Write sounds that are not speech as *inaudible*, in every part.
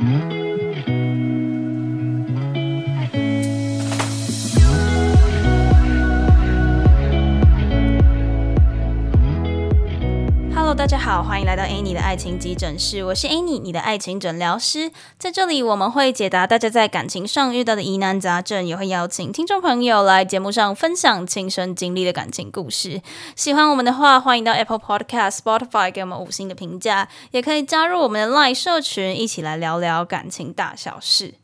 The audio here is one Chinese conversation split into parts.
大好，欢迎来到 Any 的爱情急诊室，我是 Any，你的爱情诊疗师。在这里，我们会解答大家在感情上遇到的疑难杂症，也会邀请听众朋友来节目上分享亲身经历的感情故事。喜欢我们的话，欢迎到 Apple Podcast、Spotify 给我们五星的评价，也可以加入我们的 Line 社群，一起来聊聊感情大小事。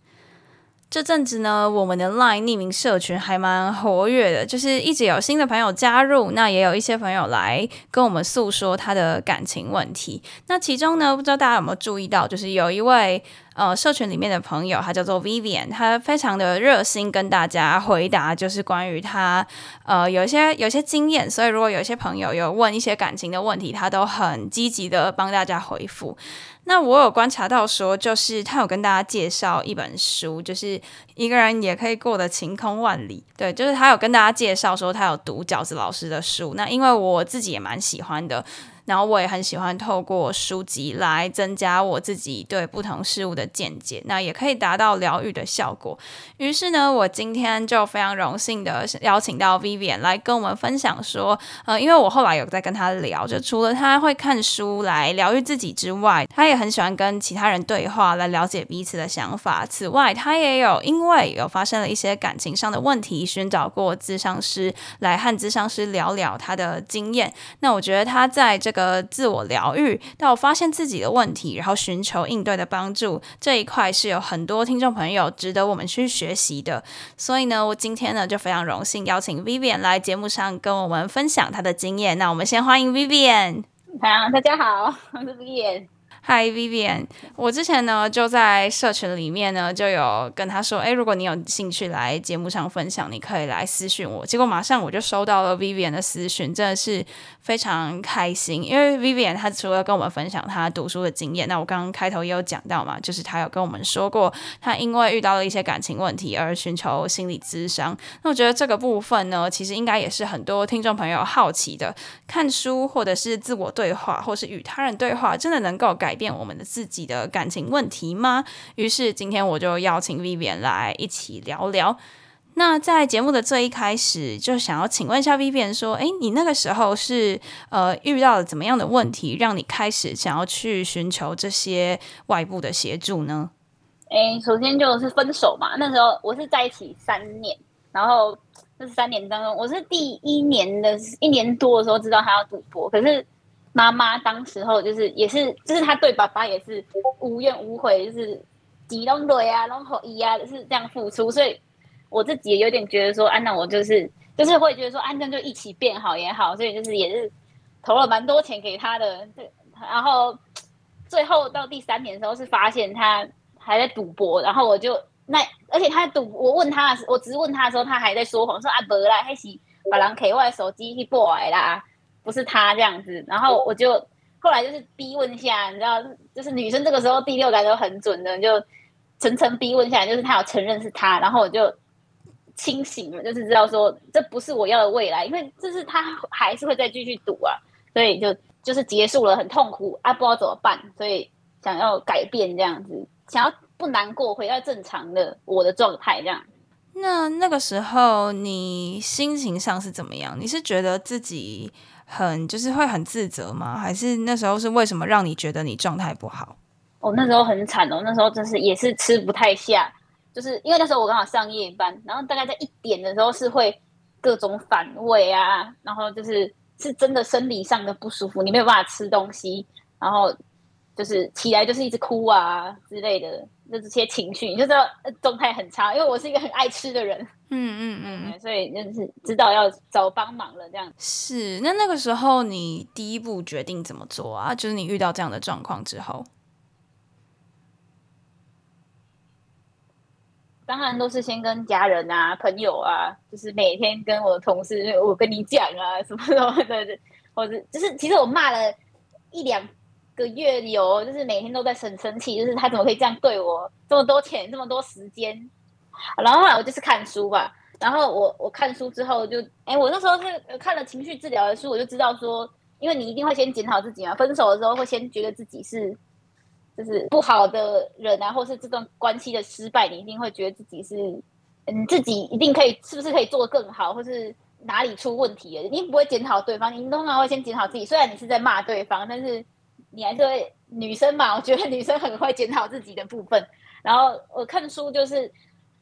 这阵子呢，我们的 LINE 匿名社群还蛮活跃的，就是一直有新的朋友加入，那也有一些朋友来跟我们诉说他的感情问题。那其中呢，不知道大家有没有注意到，就是有一位。呃，社群里面的朋友，他叫做 Vivian，他非常的热心跟大家回答，就是关于他呃有一些有一些经验，所以如果有些朋友有问一些感情的问题，他都很积极的帮大家回复。那我有观察到说，就是他有跟大家介绍一本书，就是一个人也可以过得晴空万里。对，就是他有跟大家介绍说，他有读饺子老师的书。那因为我自己也蛮喜欢的。然后我也很喜欢透过书籍来增加我自己对不同事物的见解，那也可以达到疗愈的效果。于是呢，我今天就非常荣幸的邀请到 Vivian 来跟我们分享说，呃，因为我后来有在跟他聊，就除了他会看书来疗愈自己之外，他也很喜欢跟其他人对话来了解彼此的想法。此外，他也有因为有发生了一些感情上的问题，寻找过咨商师来和咨商师聊聊他的经验。那我觉得他在这个自我疗愈到发现自己的问题，然后寻求应对的帮助这一块是有很多听众朋友值得我们去学习的。所以呢，我今天呢就非常荣幸邀请 Vivian 来节目上跟我们分享她的经验。那我们先欢迎 Vivian。好，大家好，我是 Vivian。Hi Vivian，我之前呢就在社群里面呢就有跟他说，哎，如果你有兴趣来节目上分享，你可以来私讯我。结果马上我就收到了 Vivian 的私讯，真的是非常开心。因为 Vivian 他除了跟我们分享他读书的经验，那我刚刚开头也有讲到嘛，就是他有跟我们说过，他因为遇到了一些感情问题而寻求心理咨商。那我觉得这个部分呢，其实应该也是很多听众朋友好奇的，看书或者是自我对话，或是与他人对话，真的能够改。变我们的自己的感情问题吗？于是今天我就邀请 Vivian 来一起聊聊。那在节目的最一开始，就想要请问一下 Vivian 说：“哎，你那个时候是呃遇到了怎么样的问题，让你开始想要去寻求这些外部的协助呢？”哎，首先就是分手嘛。那时候我是在一起三年，然后这三年当中，我是第一年的一年多的时候知道他要赌博，可是。妈妈当时候就是也是，就是他对爸爸也是无怨无悔，就是几拢对啊，然后一啊，是这样付出，所以我自己也有点觉得说，啊，那我就是就是会觉得说，安正就一起变好也好，所以就是也是投了蛮多钱给他的，对，然后最后到第三年的时候是发现他还在赌博，然后我就那而且他赌，我问他，我只是问他的时候，他还在说谎，说啊不啦，还是把人给我的手机去拨来啦。不是他这样子，然后我就后来就是逼问下，你知道，就是女生这个时候第六感都很准的，就层层逼问下来，就是他有承认是他，然后我就清醒了，就是知道说这不是我要的未来，因为这是他还是会再继续赌啊，所以就就是结束了，很痛苦啊，不知道怎么办，所以想要改变这样子，想要不难过，回到正常的我的状态这样。那那个时候你心情上是怎么样？你是觉得自己？很就是会很自责吗？还是那时候是为什么让你觉得你状态不好？哦，那时候很惨哦，那时候真是也是吃不太下，就是因为那时候我刚好上夜班，然后大概在一点的时候是会各种反胃啊，然后就是是真的生理上的不舒服，你没有办法吃东西，然后就是起来就是一直哭啊之类的，就这些情绪，你就知道状态很差。因为我是一个很爱吃的人。嗯嗯嗯，所以就是知道要找帮忙了，这样是。那那个时候你第一步决定怎么做啊？就是你遇到这样的状况之后，当然都是先跟家人啊、朋友啊，就是每天跟我的同事，我跟你讲啊，什么什么的，或者就是其实我骂了一两个月有，就是每天都在很生气，就是他怎么可以这样对我？这么多钱，这么多时间。然后后来我就是看书吧，然后我我看书之后就，哎，我那时候是看了情绪治疗的书，我就知道说，因为你一定会先检讨自己嘛，分手的时候会先觉得自己是就是不好的人啊，或是这段关系的失败，你一定会觉得自己是，嗯，自己一定可以，是不是可以做得更好，或是哪里出问题了？你不会检讨对方，你通常会先检讨自己。虽然你是在骂对方，但是你还是女生嘛，我觉得女生很会检讨自己的部分。然后我看书就是，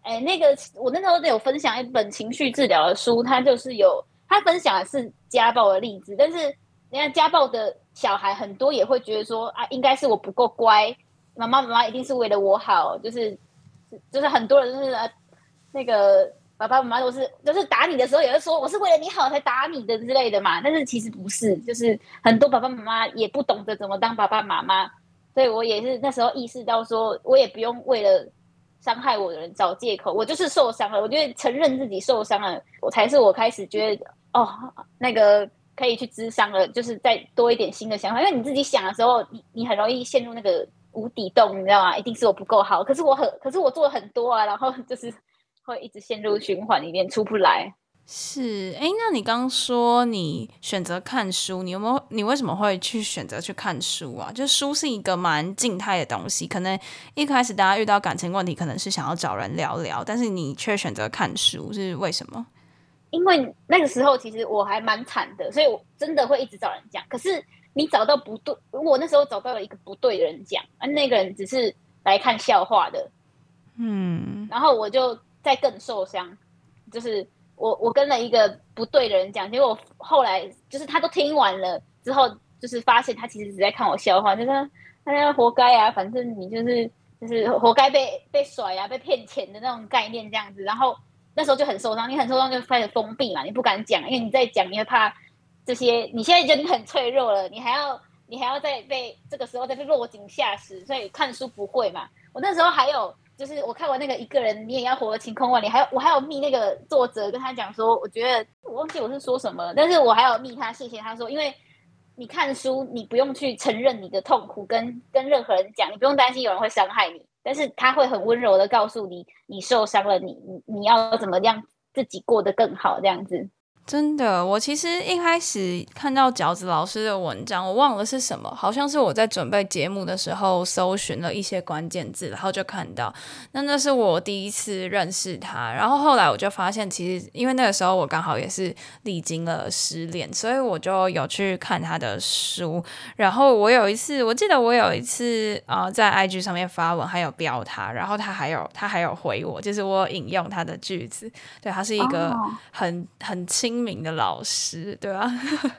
哎，那个我那时候有分享一本情绪治疗的书，它就是有他分享的是家暴的例子，但是人家家暴的小孩很多也会觉得说啊，应该是我不够乖，妈妈妈妈一定是为了我好，就是就是很多人就是那个爸爸妈妈都是就是打你的时候也会说我是为了你好才打你的之类的嘛，但是其实不是，就是很多爸爸妈妈也不懂得怎么当爸爸妈妈。所以我也是那时候意识到，说我也不用为了伤害我的人找借口，我就是受伤了。我觉得承认自己受伤了，我才是我开始觉得哦，那个可以去咨商了，就是再多一点新的想法。因为你自己想的时候，你你很容易陷入那个无底洞，你知道吗？一定是我不够好，可是我很，可是我做了很多啊，然后就是会一直陷入循环里面出不来。是，哎，那你刚说你选择看书，你有没有？你为什么会去选择去看书啊？就书是一个蛮静态的东西，可能一开始大家遇到感情问题，可能是想要找人聊聊，但是你却选择看书，是为什么？因为那个时候其实我还蛮惨的，所以我真的会一直找人讲。可是你找到不对，我那时候找到了一个不对的人讲，而那个人只是来看笑话的，嗯，然后我就再更受伤，就是。我我跟了一个不对的人讲，结果后来就是他都听完了之后，就是发现他其实只在看我笑话，就是他活该啊，反正你就是就是活该被被甩啊，被骗钱的那种概念这样子。然后那时候就很受伤，你很受伤就开始封闭嘛，你不敢讲，因为你在讲你会怕这些。你现在就你很脆弱了，你还要你还要再被这个时候再被落井下石，所以看书不会嘛。我那时候还有。就是我看完那个一个人，你也要活得晴空万里。还有我还有密那个作者跟他讲说，我觉得我忘记我是说什么，但是我还有密他，谢谢他说，因为你看书，你不用去承认你的痛苦，跟跟任何人讲，你不用担心有人会伤害你，但是他会很温柔的告诉你，你受伤了，你你你要怎么样自己过得更好这样子。真的，我其实一开始看到饺子老师的文章，我忘了是什么，好像是我在准备节目的时候搜寻了一些关键字，然后就看到，那那是我第一次认识他。然后后来我就发现，其实因为那个时候我刚好也是历经了失恋，所以我就有去看他的书。然后我有一次，我记得我有一次啊，在 IG 上面发文，还有标他，然后他还有他还有回我，就是我引用他的句子，对他是一个很很亲。精明的老师，对吧？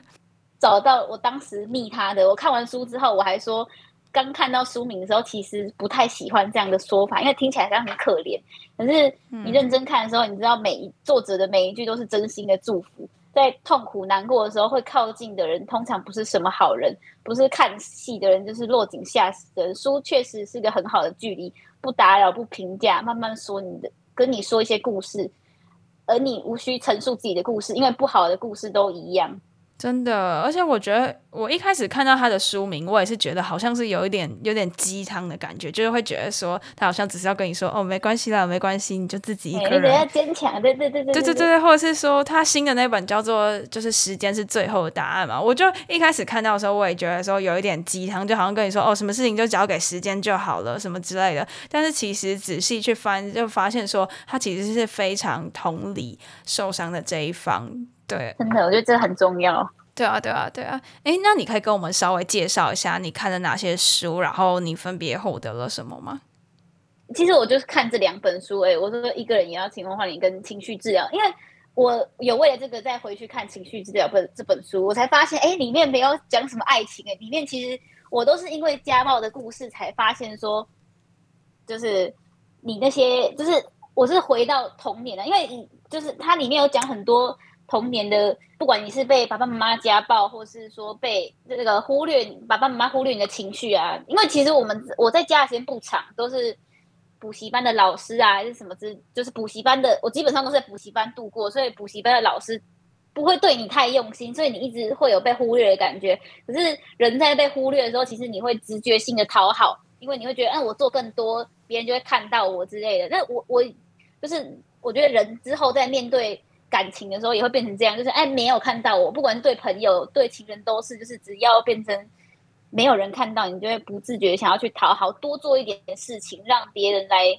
*laughs* 找到我当时密他的，我看完书之后，我还说，刚看到书名的时候，其实不太喜欢这样的说法，因为听起来好像很可怜。可是你认真看的时候，你知道每一作者的每一句都是真心的祝福。在痛苦难过的时候，会靠近的人通常不是什么好人，不是看戏的人，就是落井下石的人。书确实是个很好的距离，不打扰，不评价，慢慢说你的，跟你说一些故事。而你无需陈述自己的故事，因为不好的故事都一样。真的，而且我觉得我一开始看到他的书名，我也是觉得好像是有一点有点鸡汤的感觉，就是会觉得说他好像只是要跟你说哦，没关系啦，没关系，你就自己一个人要坚强，对对对对对对对，或者是说他新的那本叫做就是时间是最后的答案嘛，我就一开始看到的时候，我也觉得说有一点鸡汤，就好像跟你说哦，什么事情就交给时间就好了，什么之类的。但是其实仔细去翻，就发现说他其实是非常同理受伤的这一方。对，真的，我觉得这很重要。对啊，对啊，对啊。哎，那你可以跟我们稍微介绍一下你看了哪些书，然后你分别获得了什么吗？其实我就是看这两本书。哎，我说一个人也要情况化，你跟情绪治疗，因为我有为了这个再回去看情绪治疗本这本书，我才发现，哎，里面没有讲什么爱情。哎，里面其实我都是因为家暴的故事才发现，说就是你那些，就是我是回到童年的，因为就是它里面有讲很多。童年的，不管你是被爸爸妈妈家暴，或是说被这个忽略，爸爸妈妈忽略你的情绪啊。因为其实我们我在家的时间不长，都是补习班的老师啊，还是什么之，就是补习班的，我基本上都是在补习班度过，所以补习班的老师不会对你太用心，所以你一直会有被忽略的感觉。可是人在被忽略的时候，其实你会直觉性的讨好，因为你会觉得，嗯，我做更多，别人就会看到我之类的。那我我就是我觉得人之后在面对。感情的时候也会变成这样，就是哎，没有看到我，不管对朋友对情人都是，就是只要变成没有人看到，你就会不自觉想要去讨好，多做一点事情，让别人来，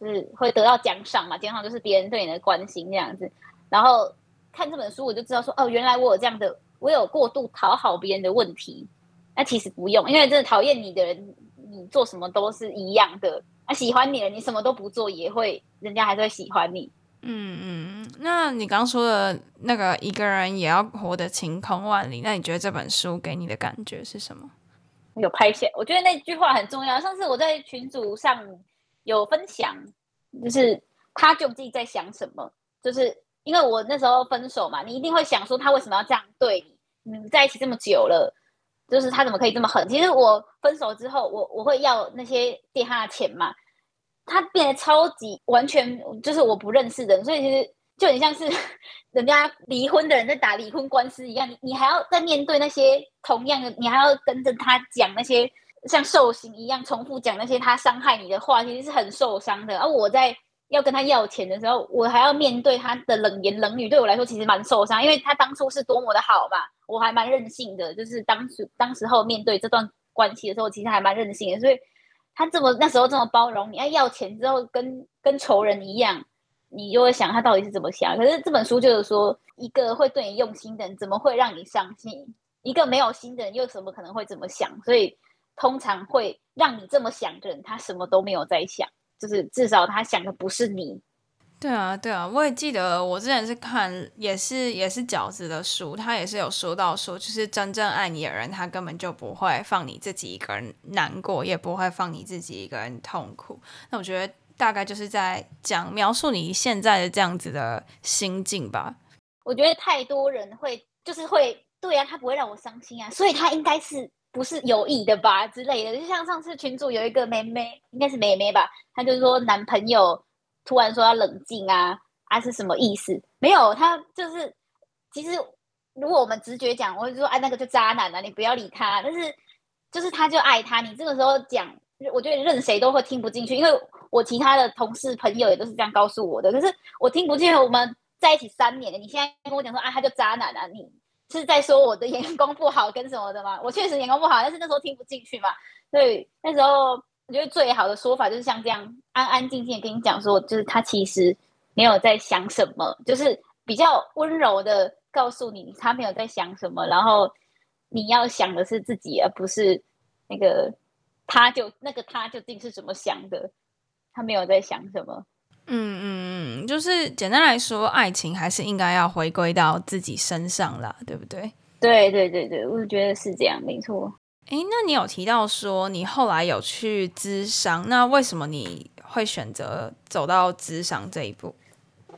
就是会得到奖赏嘛。奖赏就是别人对你的关心这样子。然后看这本书，我就知道说，哦，原来我有这样的，我有过度讨好别人的问题。那其实不用，因为真的讨厌你的人，你做什么都是一样的。那喜欢你的，你什么都不做也会，人家还是会喜欢你。嗯嗯嗯，那你刚说的那个一个人也要活得晴空万里，那你觉得这本书给你的感觉是什么？有拍写，我觉得那句话很重要。上次我在群组上有分享，就是他究竟在想什么？就是因为我那时候分手嘛，你一定会想说他为什么要这样对你？你们在一起这么久了，就是他怎么可以这么狠？其实我分手之后，我我会要那些借他的钱嘛。他变得超级完全就是我不认识的人，所以其实就很像是 *laughs* 人家离婚的人在打离婚官司一样，你你还要再面对那些同样的，你还要跟着他讲那些像受刑一样重复讲那些他伤害你的话，其实是很受伤的。而我在要跟他要钱的时候，我还要面对他的冷言冷语，对我来说其实蛮受伤，因为他当初是多么的好嘛，我还蛮任性的，就是当时当时候面对这段关系的时候，其实还蛮任性的，所以。他这么那时候这么包容你，要要钱之后跟跟仇人一样，你就会想他到底是怎么想。可是这本书就是说，一个会对你用心的人，怎么会让你伤心？一个没有心的人，又怎么可能会怎么想？所以通常会让你这么想的人，他什么都没有在想，就是至少他想的不是你。对啊，对啊，我也记得我之前是看也是也是饺子的书，他也是有说到说，就是真正爱你的人，他根本就不会放你自己一个人难过，也不会放你自己一个人痛苦。那我觉得大概就是在讲描述你现在的这样子的心境吧。我觉得太多人会就是会对啊，他不会让我伤心啊，所以他应该是不是有意的吧之类的。就像上次群主有一个妹妹，应该是妹妹吧，她就说男朋友。突然说要冷静啊啊是什么意思？没有，他就是其实如果我们直觉讲，我就说哎那个就渣男啊，你不要理他。但是就是他就爱他，你这个时候讲，我觉得任谁都会听不进去，因为我其他的同事朋友也都是这样告诉我的。可是我听不进去，我们在一起三年了，你现在跟我讲说啊他就渣男啊，你是在说我的眼光不好跟什么的吗？我确实眼光不好，但是那时候听不进去嘛，所以那时候。我觉得最好的说法就是像这样安安静静跟你讲说，就是他其实没有在想什么，就是比较温柔的告诉你他没有在想什么，然后你要想的是自己，而不是那个他就那个他究竟是怎么想的，他没有在想什么。嗯嗯嗯，就是简单来说，爱情还是应该要回归到自己身上啦，对不对？对对对对，我觉得是这样，没错。哎，那你有提到说你后来有去咨商，那为什么你会选择走到咨商这一步？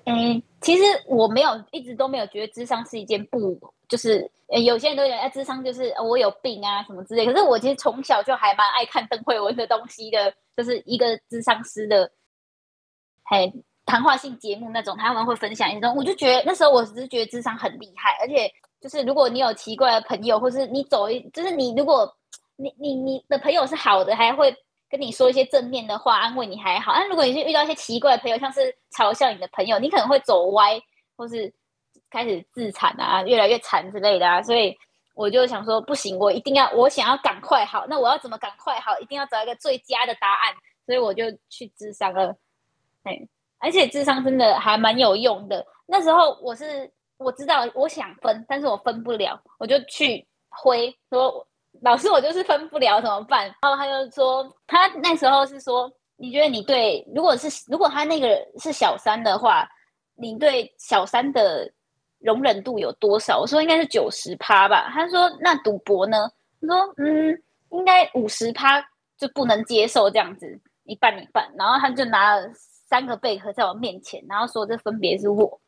嗯，其实我没有一直都没有觉得咨商是一件不，就是有些人都觉得哎，咨商就是我有病啊什么之类。可是我其实从小就还蛮爱看邓慧文的东西的，就是一个咨商师的，还谈话性节目那种，他们会分享一种，我就觉得那时候我只是觉得智商很厉害，而且。就是如果你有奇怪的朋友，或是你走一，就是你如果你你你的朋友是好的，还会跟你说一些正面的话，安慰你还好。但如果你是遇到一些奇怪的朋友，像是嘲笑你的朋友，你可能会走歪，或是开始自残啊，越来越惨之类的啊。所以我就想说，不行，我一定要，我想要赶快好。那我要怎么赶快好？一定要找一个最佳的答案。所以我就去智商了，哎，而且智商真的还蛮有用的。那时候我是。我知道我想分，但是我分不了，我就去挥说老师，我就是分不了，怎么办？然后他就说，他那时候是说，你觉得你对，如果是如果他那个是小三的话，你对小三的容忍度有多少？我说应该是九十趴吧。他说那赌博呢？他说嗯，应该五十趴就不能接受这样子，一半一半。然后他就拿了三个贝壳在我面前，然后说这分别是我。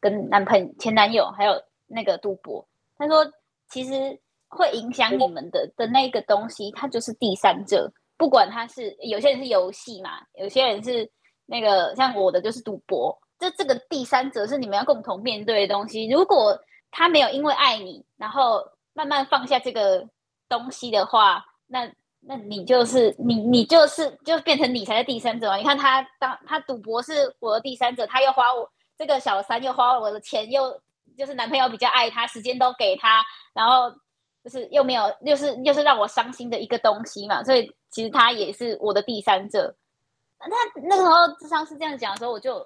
跟男朋友、前男友还有那个赌博，他说其实会影响你们的的那个东西，它就是第三者。不管他是有些人是游戏嘛，有些人是那个像我的就是赌博。这这个第三者是你们要共同面对的东西。如果他没有因为爱你，然后慢慢放下这个东西的话，那那你就是你你就是就变成你才是第三者。你看他当他赌博是我的第三者，他又花我。这个小三又花了我的钱，又就是男朋友比较爱他，时间都给他，然后就是又没有，又是又是让我伤心的一个东西嘛，所以其实他也是我的第三者。那那个时候智商是这样讲的时候，我就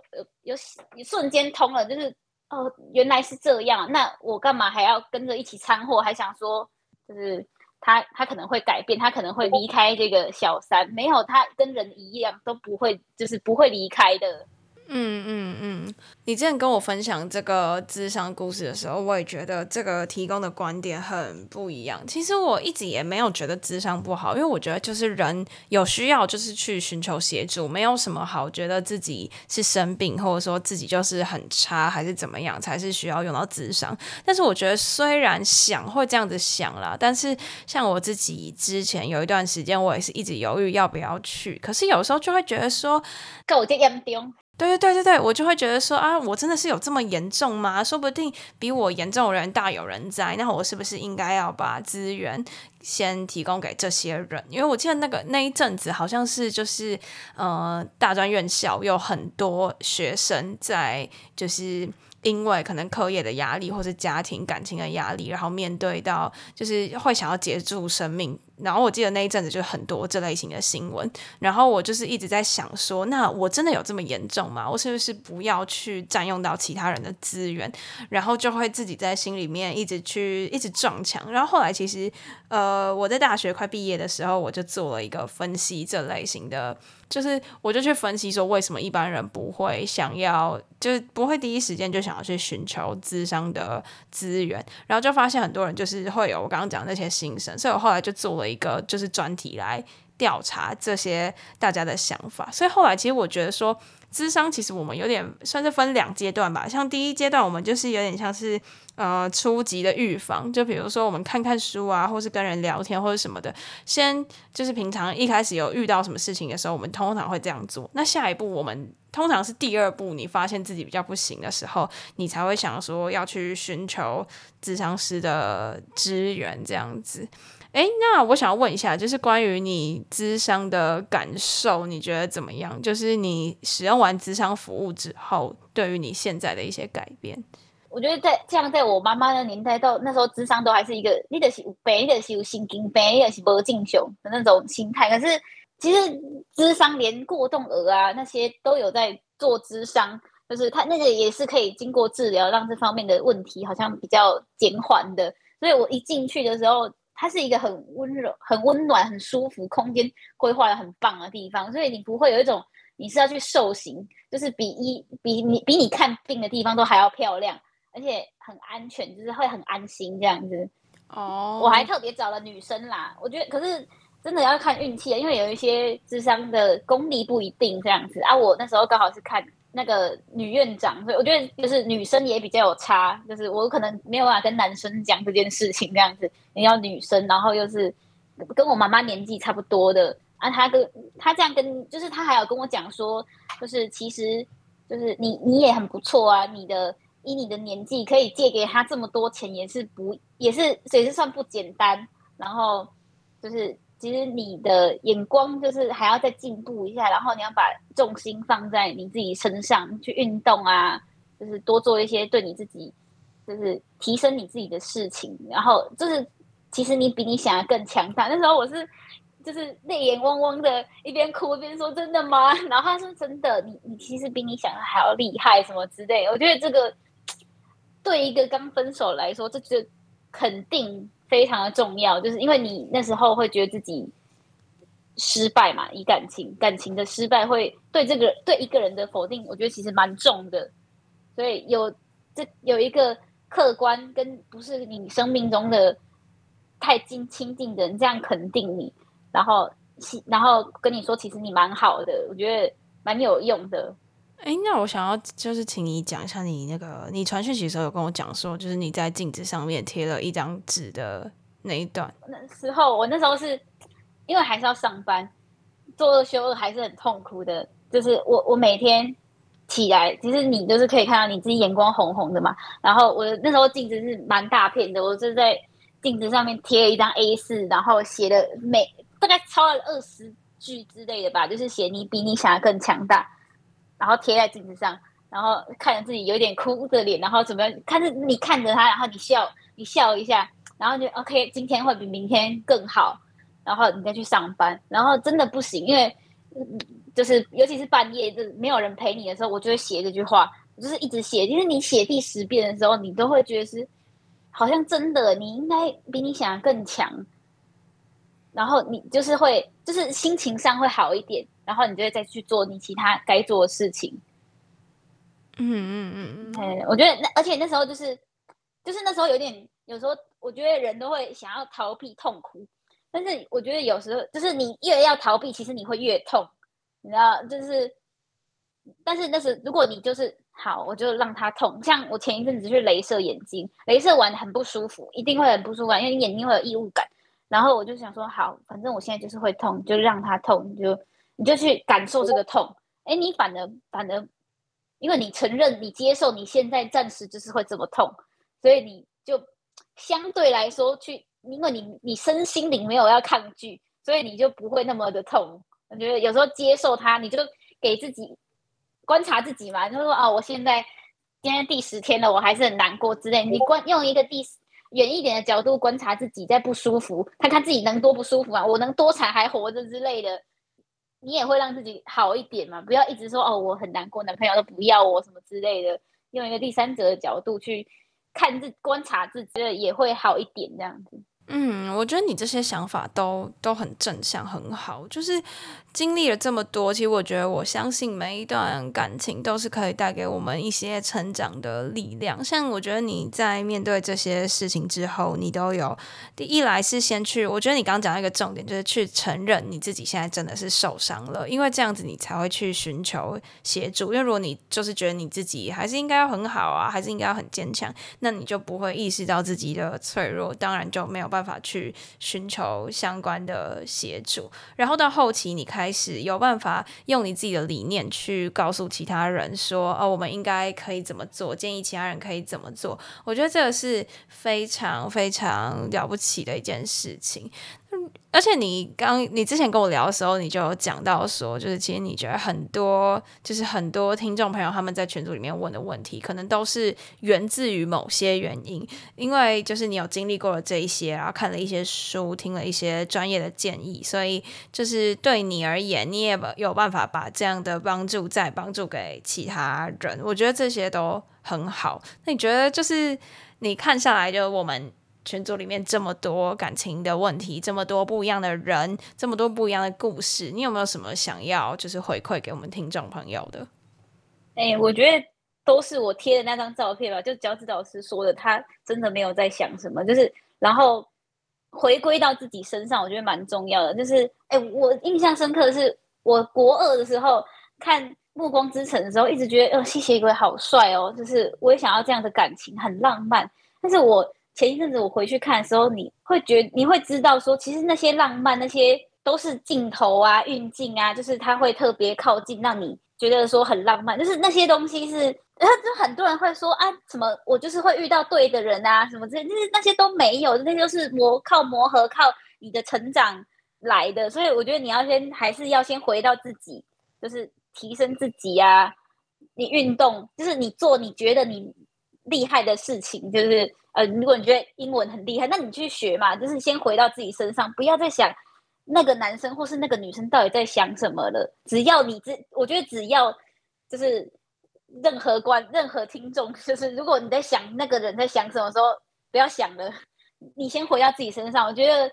有有瞬间通了，就是哦，原来是这样。那我干嘛还要跟着一起掺和？还想说，就是他他可能会改变，他可能会离开这个小三。没有，他跟人一样都不会，就是不会离开的。嗯嗯嗯，你之前跟我分享这个智商故事的时候，我也觉得这个提供的观点很不一样。其实我一直也没有觉得智商不好，因为我觉得就是人有需要就是去寻求协助，没有什么好觉得自己是生病，或者说自己就是很差还是怎么样才是需要用到智商。但是我觉得虽然想会这样子想啦，但是像我自己之前有一段时间，我也是一直犹豫要不要去，可是有时候就会觉得说够这严重。对对对对对，我就会觉得说啊，我真的是有这么严重吗？说不定比我严重的人大有人在，那我是不是应该要把资源先提供给这些人？因为我记得那个那一阵子好像是就是呃，大专院校有很多学生在就是。因为可能课业的压力，或是家庭感情的压力，然后面对到就是会想要结束生命。然后我记得那一阵子就很多这类型的新闻。然后我就是一直在想说，那我真的有这么严重吗？我是不是不要去占用到其他人的资源？然后就会自己在心里面一直去一直撞墙。然后后来其实呃，我在大学快毕业的时候，我就做了一个分析这类型的。就是我就去分析说，为什么一般人不会想要，就是不会第一时间就想要去寻求智商的资源，然后就发现很多人就是会有我刚刚讲那些心声，所以我后来就做了一个就是专题来调查这些大家的想法。所以后来其实我觉得说，智商其实我们有点算是分两阶段吧，像第一阶段我们就是有点像是。呃，初级的预防，就比如说我们看看书啊，或是跟人聊天或者什么的，先就是平常一开始有遇到什么事情的时候，我们通常会这样做。那下一步我们通常是第二步，你发现自己比较不行的时候，你才会想说要去寻求智商师的支援这样子。诶，那我想要问一下，就是关于你智商的感受，你觉得怎么样？就是你使用完智商服务之后，对于你现在的一些改变。我觉得在这样，在我妈妈的年代，到那时候智商都还是一个，你的是背，你的是有心经白，的是无进修的那种心态。可是其实智商连过动儿啊那些都有在做智商，就是他那个也是可以经过治疗，让这方面的问题好像比较减缓的。所以我一进去的时候，它是一个很温柔、很温暖、很舒服，空间规划的很棒的地方，所以你不会有一种你是要去受刑，就是比一比你比你看病的地方都还要漂亮。而且很安全，就是会很安心这样子。哦，我还特别找了女生啦。我觉得，可是真的要看运气，因为有一些智商的功力不一定这样子啊。我那时候刚好是看那个女院长，所以我觉得就是女生也比较有差，就是我可能没有办法跟男生讲这件事情这样子。你要女生，然后又是跟我妈妈年纪差不多的啊，她跟她这样跟，就是她还有跟我讲说，就是其实就是你你也很不错啊，你的。以你的年纪，可以借给他这么多钱，也是不也是也是算不简单。然后就是，其实你的眼光就是还要再进步一下，然后你要把重心放在你自己身上，去运动啊，就是多做一些对你自己就是提升你自己的事情。然后就是，其实你比你想的更强大。那时候我是就是泪眼汪汪的，一边哭一边说：“真的吗？” *laughs* 然后他说：“真的，你你其实比你想的还要厉害，什么之类。”我觉得这个。*tsk* 对一个刚分手来说，这就肯定非常的重要，就是因为你那时候会觉得自己失败嘛，以感情感情的失败会对这个对一个人的否定，我觉得其实蛮重的。所以有这有一个客观跟不是你生命中的太近亲近的人这样肯定你，然后然后跟你说其实你蛮好的，我觉得蛮有用的。哎，那我想要就是请你讲一下你那个你传讯息的时候有跟我讲说，就是你在镜子上面贴了一张纸的那一段。那时候我那时候是因为还是要上班，做二休二还是很痛苦的。就是我我每天起来，其实你就是可以看到你自己眼光红红的嘛。然后我那时候镜子是蛮大片的，我就在镜子上面贴了一张 A 四，然后写的每大概超了二十句之类的吧，就是写你比你想的更强大。然后贴在镜子上，然后看着自己有点哭的脸，然后怎么样？看着你看着他，然后你笑，你笑一下，然后就 OK，今天会比明天更好，然后你再去上班，然后真的不行，因为就是尤其是半夜，就没有人陪你的时候，我就会写这句话，我就是一直写，就是你写第十遍的时候，你都会觉得是好像真的，你应该比你想的更强，然后你就是会，就是心情上会好一点，然后你就会再去做你其他该做的事情。嗯嗯嗯嗯，我觉得那而且那时候就是，就是那时候有点，有时候我觉得人都会想要逃避痛苦，但是我觉得有时候就是你越要逃避，其实你会越痛，你知道，就是，但是那是如果你就是好，我就让它痛。像我前一阵子去镭射眼睛，镭射完很不舒服，一定会很不舒服，因为你眼睛会有异物感。然后我就想说，好，反正我现在就是会痛，就让它痛，就你就去感受这个痛。哎，你反而反而。因为你承认、你接受，你现在暂时就是会这么痛，所以你就相对来说去，因为你你身心灵没有要抗拒，所以你就不会那么的痛。我觉得有时候接受它，你就给自己观察自己嘛，就说啊，我现在今天第十天了，我还是很难过之类。你观用一个第远一点的角度观察自己，在不舒服，看看自己能多不舒服啊，我能多惨还活着之类的。你也会让自己好一点嘛？不要一直说哦，我很难过，男朋友都不要我什么之类的。用一个第三者的角度去看自观察自己，也会好一点这样子。嗯，我觉得你这些想法都都很正向，很好。就是经历了这么多，其实我觉得我相信每一段感情都是可以带给我们一些成长的力量。像我觉得你在面对这些事情之后，你都有第一来是先去，我觉得你刚刚讲到一个重点，就是去承认你自己现在真的是受伤了，因为这样子你才会去寻求协助。因为如果你就是觉得你自己还是应该要很好啊，还是应该要很坚强，那你就不会意识到自己的脆弱，当然就没有办法。办法去寻求相关的协助，然后到后期你开始有办法用你自己的理念去告诉其他人说：“哦，我们应该可以怎么做？”建议其他人可以怎么做？我觉得这个是非常非常了不起的一件事情。而且你刚你之前跟我聊的时候，你就有讲到说，就是其实你觉得很多，就是很多听众朋友他们在群组里面问的问题，可能都是源自于某些原因，因为就是你有经历过了这一些，然后看了一些书，听了一些专业的建议，所以就是对你而言，你也有办法把这样的帮助再帮助给其他人。我觉得这些都很好。那你觉得就是你看下来，就我们。群组里面这么多感情的问题，这么多不一样的人，这么多不一样的故事，你有没有什么想要就是回馈给我们听众朋友的？哎，我觉得都是我贴的那张照片吧，就脚趾导师说的，他真的没有在想什么，就是然后回归到自己身上，我觉得蛮重要的。就是哎，我印象深刻的是，我国二的时候看《暮光之城》的时候，一直觉得哦，吸血鬼好帅哦，就是我也想要这样的感情，很浪漫，但是我。前一阵子我回去看的时候，你会觉你会知道说，其实那些浪漫那些都是镜头啊、运镜啊，就是他会特别靠近，让你觉得说很浪漫。就是那些东西是，然后就很多人会说啊，什么我就是会遇到对的人啊，什么之类，就是那些都没有，那就是磨靠磨合，靠你的成长来的。所以我觉得你要先还是要先回到自己，就是提升自己啊。你运动就是你做你觉得你厉害的事情，就是。呃，如果你觉得英文很厉害，那你去学嘛，就是先回到自己身上，不要再想那个男生或是那个女生到底在想什么了。只要你这，我觉得只要就是任何观、任何听众，*laughs* 就是如果你在想那个人在想什么时候，不要想了，你先回到自己身上。我觉得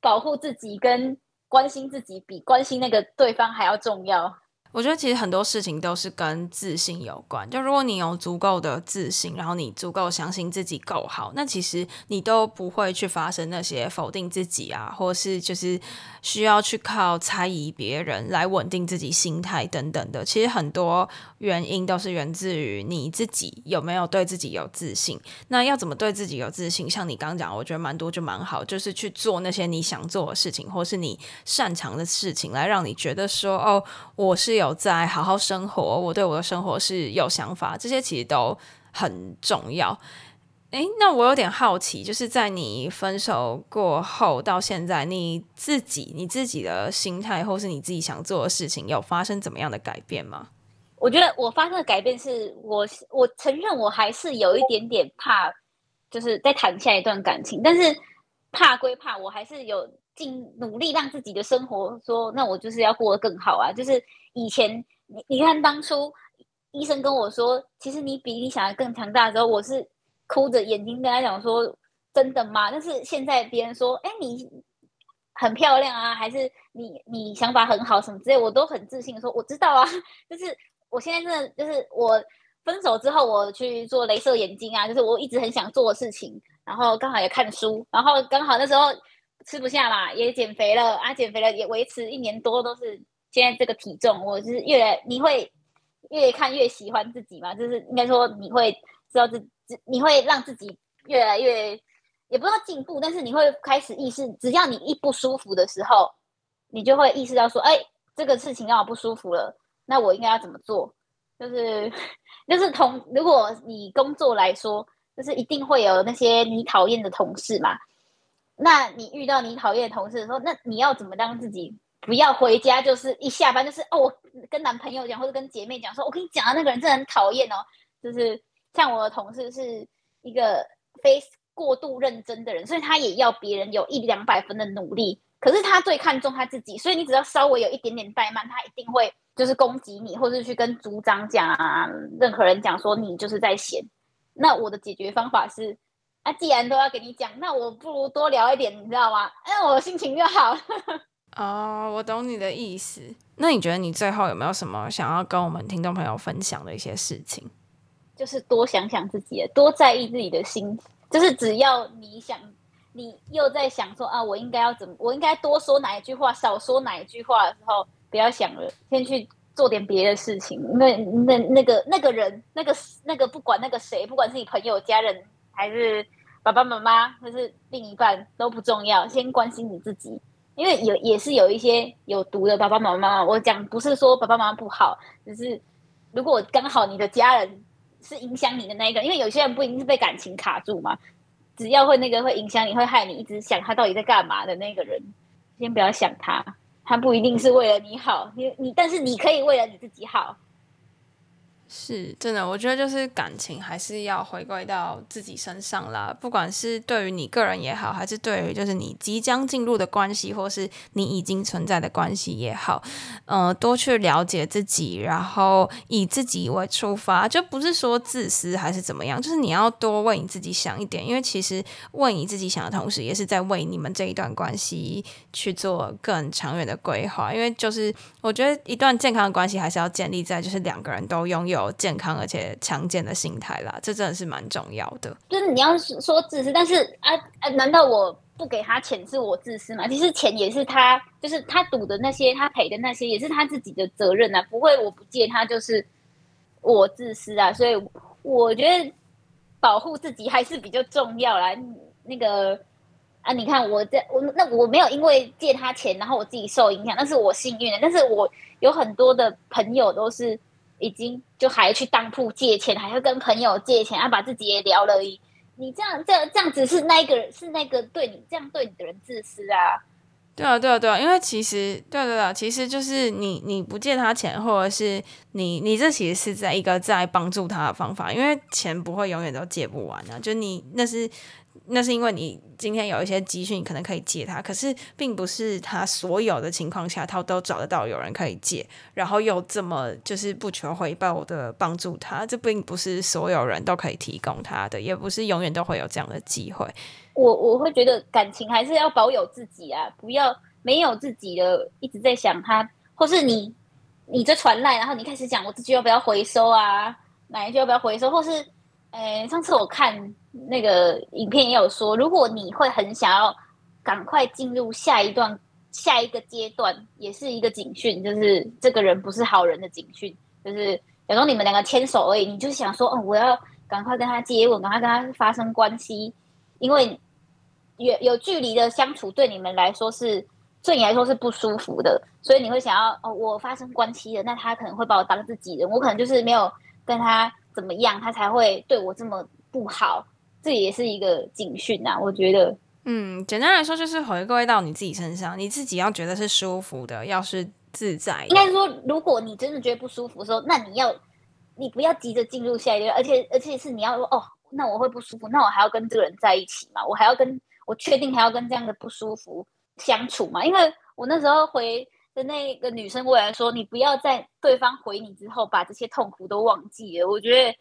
保护自己跟关心自己，比关心那个对方还要重要。我觉得其实很多事情都是跟自信有关。就如果你有足够的自信，然后你足够相信自己够好，那其实你都不会去发生那些否定自己啊，或是就是需要去靠猜疑别人来稳定自己心态等等的。其实很多原因都是源自于你自己有没有对自己有自信。那要怎么对自己有自信？像你刚讲，我觉得蛮多就蛮好，就是去做那些你想做的事情，或是你擅长的事情，来让你觉得说，哦，我是。有在好好生活，我对我的生活是有想法，这些其实都很重要。诶，那我有点好奇，就是在你分手过后到现在，你自己你自己的心态，或是你自己想做的事情，有发生怎么样的改变吗？我觉得我发生的改变是我，我承认我还是有一点点怕就是在谈下一段感情。但是怕归怕，我还是有尽努力让自己的生活说，那我就是要过得更好啊。就是以前你你看当初医生跟我说，其实你比你想的更强大的时候，我是哭着眼睛跟他讲说，真的吗？但是现在别人说，哎，你很漂亮啊，还是你你想法很好什么之类，我都很自信的说，我知道啊，*laughs* 就是我现在真的就是我。分手之后，我去做镭射眼睛啊，就是我一直很想做的事情。然后刚好也看书，然后刚好那时候吃不下啦，也减肥了啊，减肥了也维持一年多都是现在这个体重。我是越来你会越看越喜欢自己嘛，就是应该说你会知道自你会让自己越来越也不知道进步，但是你会开始意识，只要你一不舒服的时候，你就会意识到说，哎，这个事情让我不舒服了，那我应该要怎么做？就是。*laughs* 就是同，如果你工作来说，就是一定会有那些你讨厌的同事嘛。那你遇到你讨厌的同事的时候，那你要怎么让自己不要回家？就是一下班就是哦，我跟男朋友讲或者跟姐妹讲说，我跟你讲啊，那个人真的很讨厌哦。就是像我的同事是一个非过度认真的人，所以他也要别人有一两百分的努力，可是他最看重他自己，所以你只要稍微有一点点怠慢，他一定会。就是攻击你，或者去跟组长讲啊，任何人讲说你就是在闲。那我的解决方法是，啊，既然都要给你讲，那我不如多聊一点，你知道吗？那我心情就好。哦，我懂你的意思。那你觉得你最后有没有什么想要跟我们听众朋友分享的一些事情？就是多想想自己，多在意自己的心。就是只要你想，你又在想说啊，我应该要怎么，我应该多说哪一句话，少说哪一句话的时候。不要想了，先去做点别的事情。那那那个那个人，那个那个不管那个谁，不管是你朋友、家人，还是爸爸妈妈，还是另一半，都不重要。先关心你自己，因为有也是有一些有毒的爸爸妈妈。我讲不是说爸爸妈妈不好，只是如果刚好你的家人是影响你的那一个，因为有些人不一定是被感情卡住嘛，只要会那个会影响你，会害你一直想他到底在干嘛的那个人，先不要想他。他不一定是为了你好，你你，但是你可以为了你自己好。是真的，我觉得就是感情还是要回归到自己身上啦。不管是对于你个人也好，还是对于就是你即将进入的关系，或是你已经存在的关系也好，嗯，多去了解自己，然后以自己为出发，就不是说自私还是怎么样，就是你要多为你自己想一点，因为其实为你自己想的同时，也是在为你们这一段关系去做更长远的规划。因为就是我觉得一段健康的关系还是要建立在就是两个人都拥有。有健康而且强健的心态啦，这真的是蛮重要的。就是你要说自私，但是啊啊，难道我不给他钱是我自私吗？其实钱也是他，就是他赌的那些，他赔的那些，也是他自己的责任啊。不会，我不借他就是我自私啊。所以我觉得保护自己还是比较重要啦。那个啊，你看我在我那我没有因为借他钱，然后我自己受影响，那是我幸运的。但是我有很多的朋友都是。已经就还去当铺借钱，还要跟朋友借钱，还把自己也聊了。你这样这样这样子是那个是那个对你这样对你的人自私啊？对啊对啊对啊，因为其实对对对，其实就是你你不借他钱，或者是你你这其实是在一个在帮助他的方法，因为钱不会永远都借不完啊，就你那是。那是因为你今天有一些积蓄，你可能可以借他，可是并不是他所有的情况下，他都找得到有人可以借，然后又这么就是不求回报的帮助他，这并不是所有人都可以提供他的，也不是永远都会有这样的机会。我我会觉得感情还是要保有自己啊，不要没有自己的一直在想他，或是你你在传赖，然后你开始讲我自己要不要回收啊，哪一句要不要回收，或是。诶，上次我看那个影片也有说，如果你会很想要赶快进入下一段、下一个阶段，也是一个警讯，就是这个人不是好人的警讯。就是假如你们两个牵手而已，你就想说，哦，我要赶快跟他接吻，赶快跟他发生关系，因为有有距离的相处对你们来说是对你来说是不舒服的，所以你会想要哦，我发生关系了，那他可能会把我当自己人，我可能就是没有跟他。怎么样，他才会对我这么不好？这也是一个警讯啊！我觉得，嗯，简单来说就是回归到你自己身上，你自己要觉得是舒服的，要是自在。应该说，如果你真的觉得不舒服的时候，那你要，你不要急着进入下一个，而且而且是你要说，哦，那我会不舒服，那我还要跟这个人在一起嘛？我还要跟我确定还要跟这样的不舒服相处嘛？因为我那时候回的那个女生过来说，你不要在对方回你之后把这些痛苦都忘记了，我觉得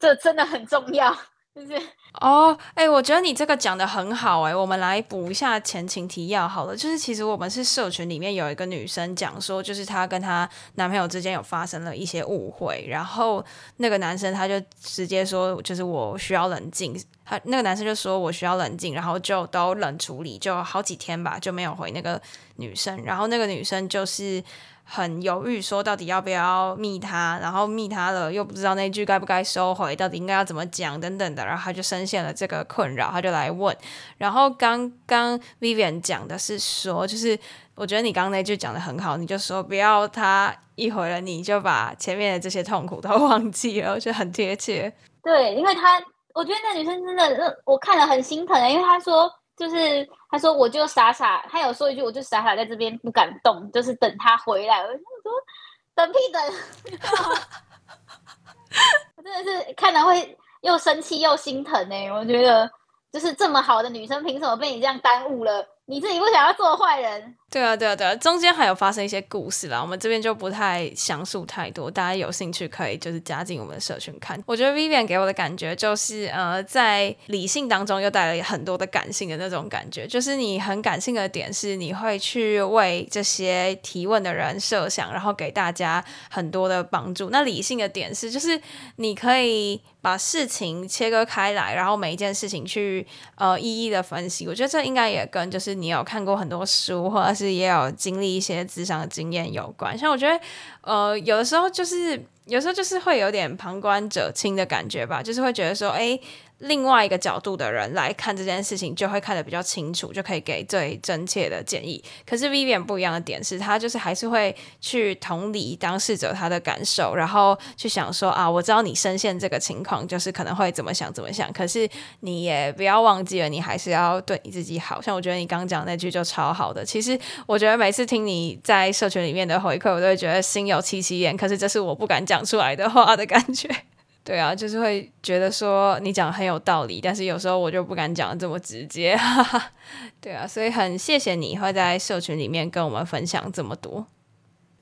这真的很重要。就是哦，哎，我觉得你这个讲的很好，哎，我们来补一下前情提要好了。就是其实我们是社群里面有一个女生讲说，就是她跟她男朋友之间有发生了一些误会，然后那个男生他就直接说，就是我需要冷静。他那个男生就说我需要冷静，然后就都冷处理，就好几天吧，就没有回那个女生。然后那个女生就是。很犹豫，说到底要不要密他，然后密他了又不知道那句该不该收回，到底应该要怎么讲等等的，然后他就深陷了这个困扰，他就来问。然后刚刚 Vivian 讲的是说，就是我觉得你刚刚那句讲的很好，你就说不要他一回了你就把前面的这些痛苦都忘记了，我觉得很贴切。对，因为他我觉得那女生真的，我看了很心疼，因为他说。就是他说我就傻傻，他有说一句我就傻傻在这边不敢动，就是等他回来。我说等屁等，*laughs* 我真的是看了会又生气又心疼哎，我觉得就是这么好的女生，凭什么被你这样耽误了？你自己不想要做坏人？对啊，对啊，对啊，中间还有发生一些故事啦，我们这边就不太详述太多，大家有兴趣可以就是加进我们的社群看。我觉得 Vivian 给我的感觉就是，呃，在理性当中又带了很多的感性的那种感觉，就是你很感性的点是你会去为这些提问的人设想，然后给大家很多的帮助。那理性的点是，就是你可以把事情切割开来，然后每一件事情去呃一一的分析。我觉得这应该也跟就是你有看过很多书，或者是。也有经历一些职场的经验有关，像我觉得，呃，有的时候就是有时候就是会有点旁观者清的感觉吧，就是会觉得说，哎。另外一个角度的人来看这件事情，就会看得比较清楚，就可以给最真切的建议。可是 Vivian 不一样的点是，他就是还是会去同理当事者他的感受，然后去想说啊，我知道你深陷这个情况，就是可能会怎么想怎么想。可是你也不要忘记了，你还是要对你自己好。像我觉得你刚讲那句就超好的。其实我觉得每次听你在社群里面的回馈，我都会觉得心有戚戚焉。可是这是我不敢讲出来的话的感觉。对啊，就是会觉得说你讲很有道理，但是有时候我就不敢讲的这么直接。*laughs* 对啊，所以很谢谢你会在社群里面跟我们分享这么多。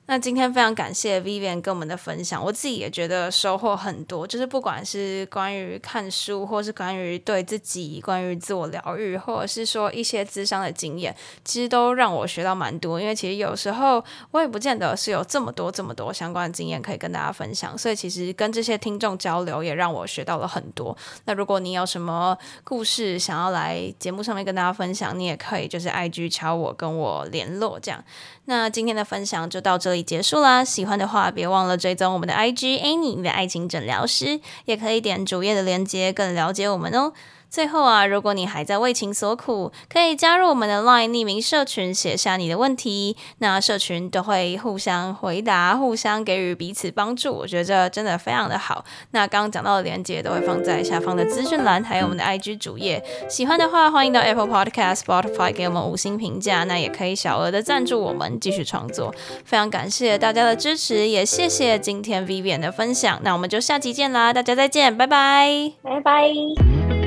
那今天非常感谢 Vivian 跟我们的分享，我自己也觉得收获很多。就是不管是关于看书，或是关于对自己、关于自我疗愈，或者是说一些智商的经验，其实都让我学到蛮多。因为其实有时候我也不见得是有这么多、这么多相关的经验可以跟大家分享，所以其实跟这些听众交流也让我学到了很多。那如果你有什么故事想要来节目上面跟大家分享，你也可以就是 IG 敲我跟我联络这样。那今天的分享就到这可以结束啦！喜欢的话，别忘了追踪我们的 IG Annie 的爱情诊疗师，也可以点主页的链接，更了解我们哦。最后啊，如果你还在为情所苦，可以加入我们的 LINE 匿名社群，写下你的问题，那社群都会互相回答，互相给予彼此帮助。我觉得这真的非常的好。那刚刚讲到的链接都会放在下方的资讯栏，还有我们的 IG 主页。喜欢的话，欢迎到 Apple Podcast、Spotify 给我们五星评价，那也可以小额的赞助我们继续创作。非常感谢大家的支持，也谢谢今天 Vivian 的分享。那我们就下期见啦，大家再见，拜拜，拜拜。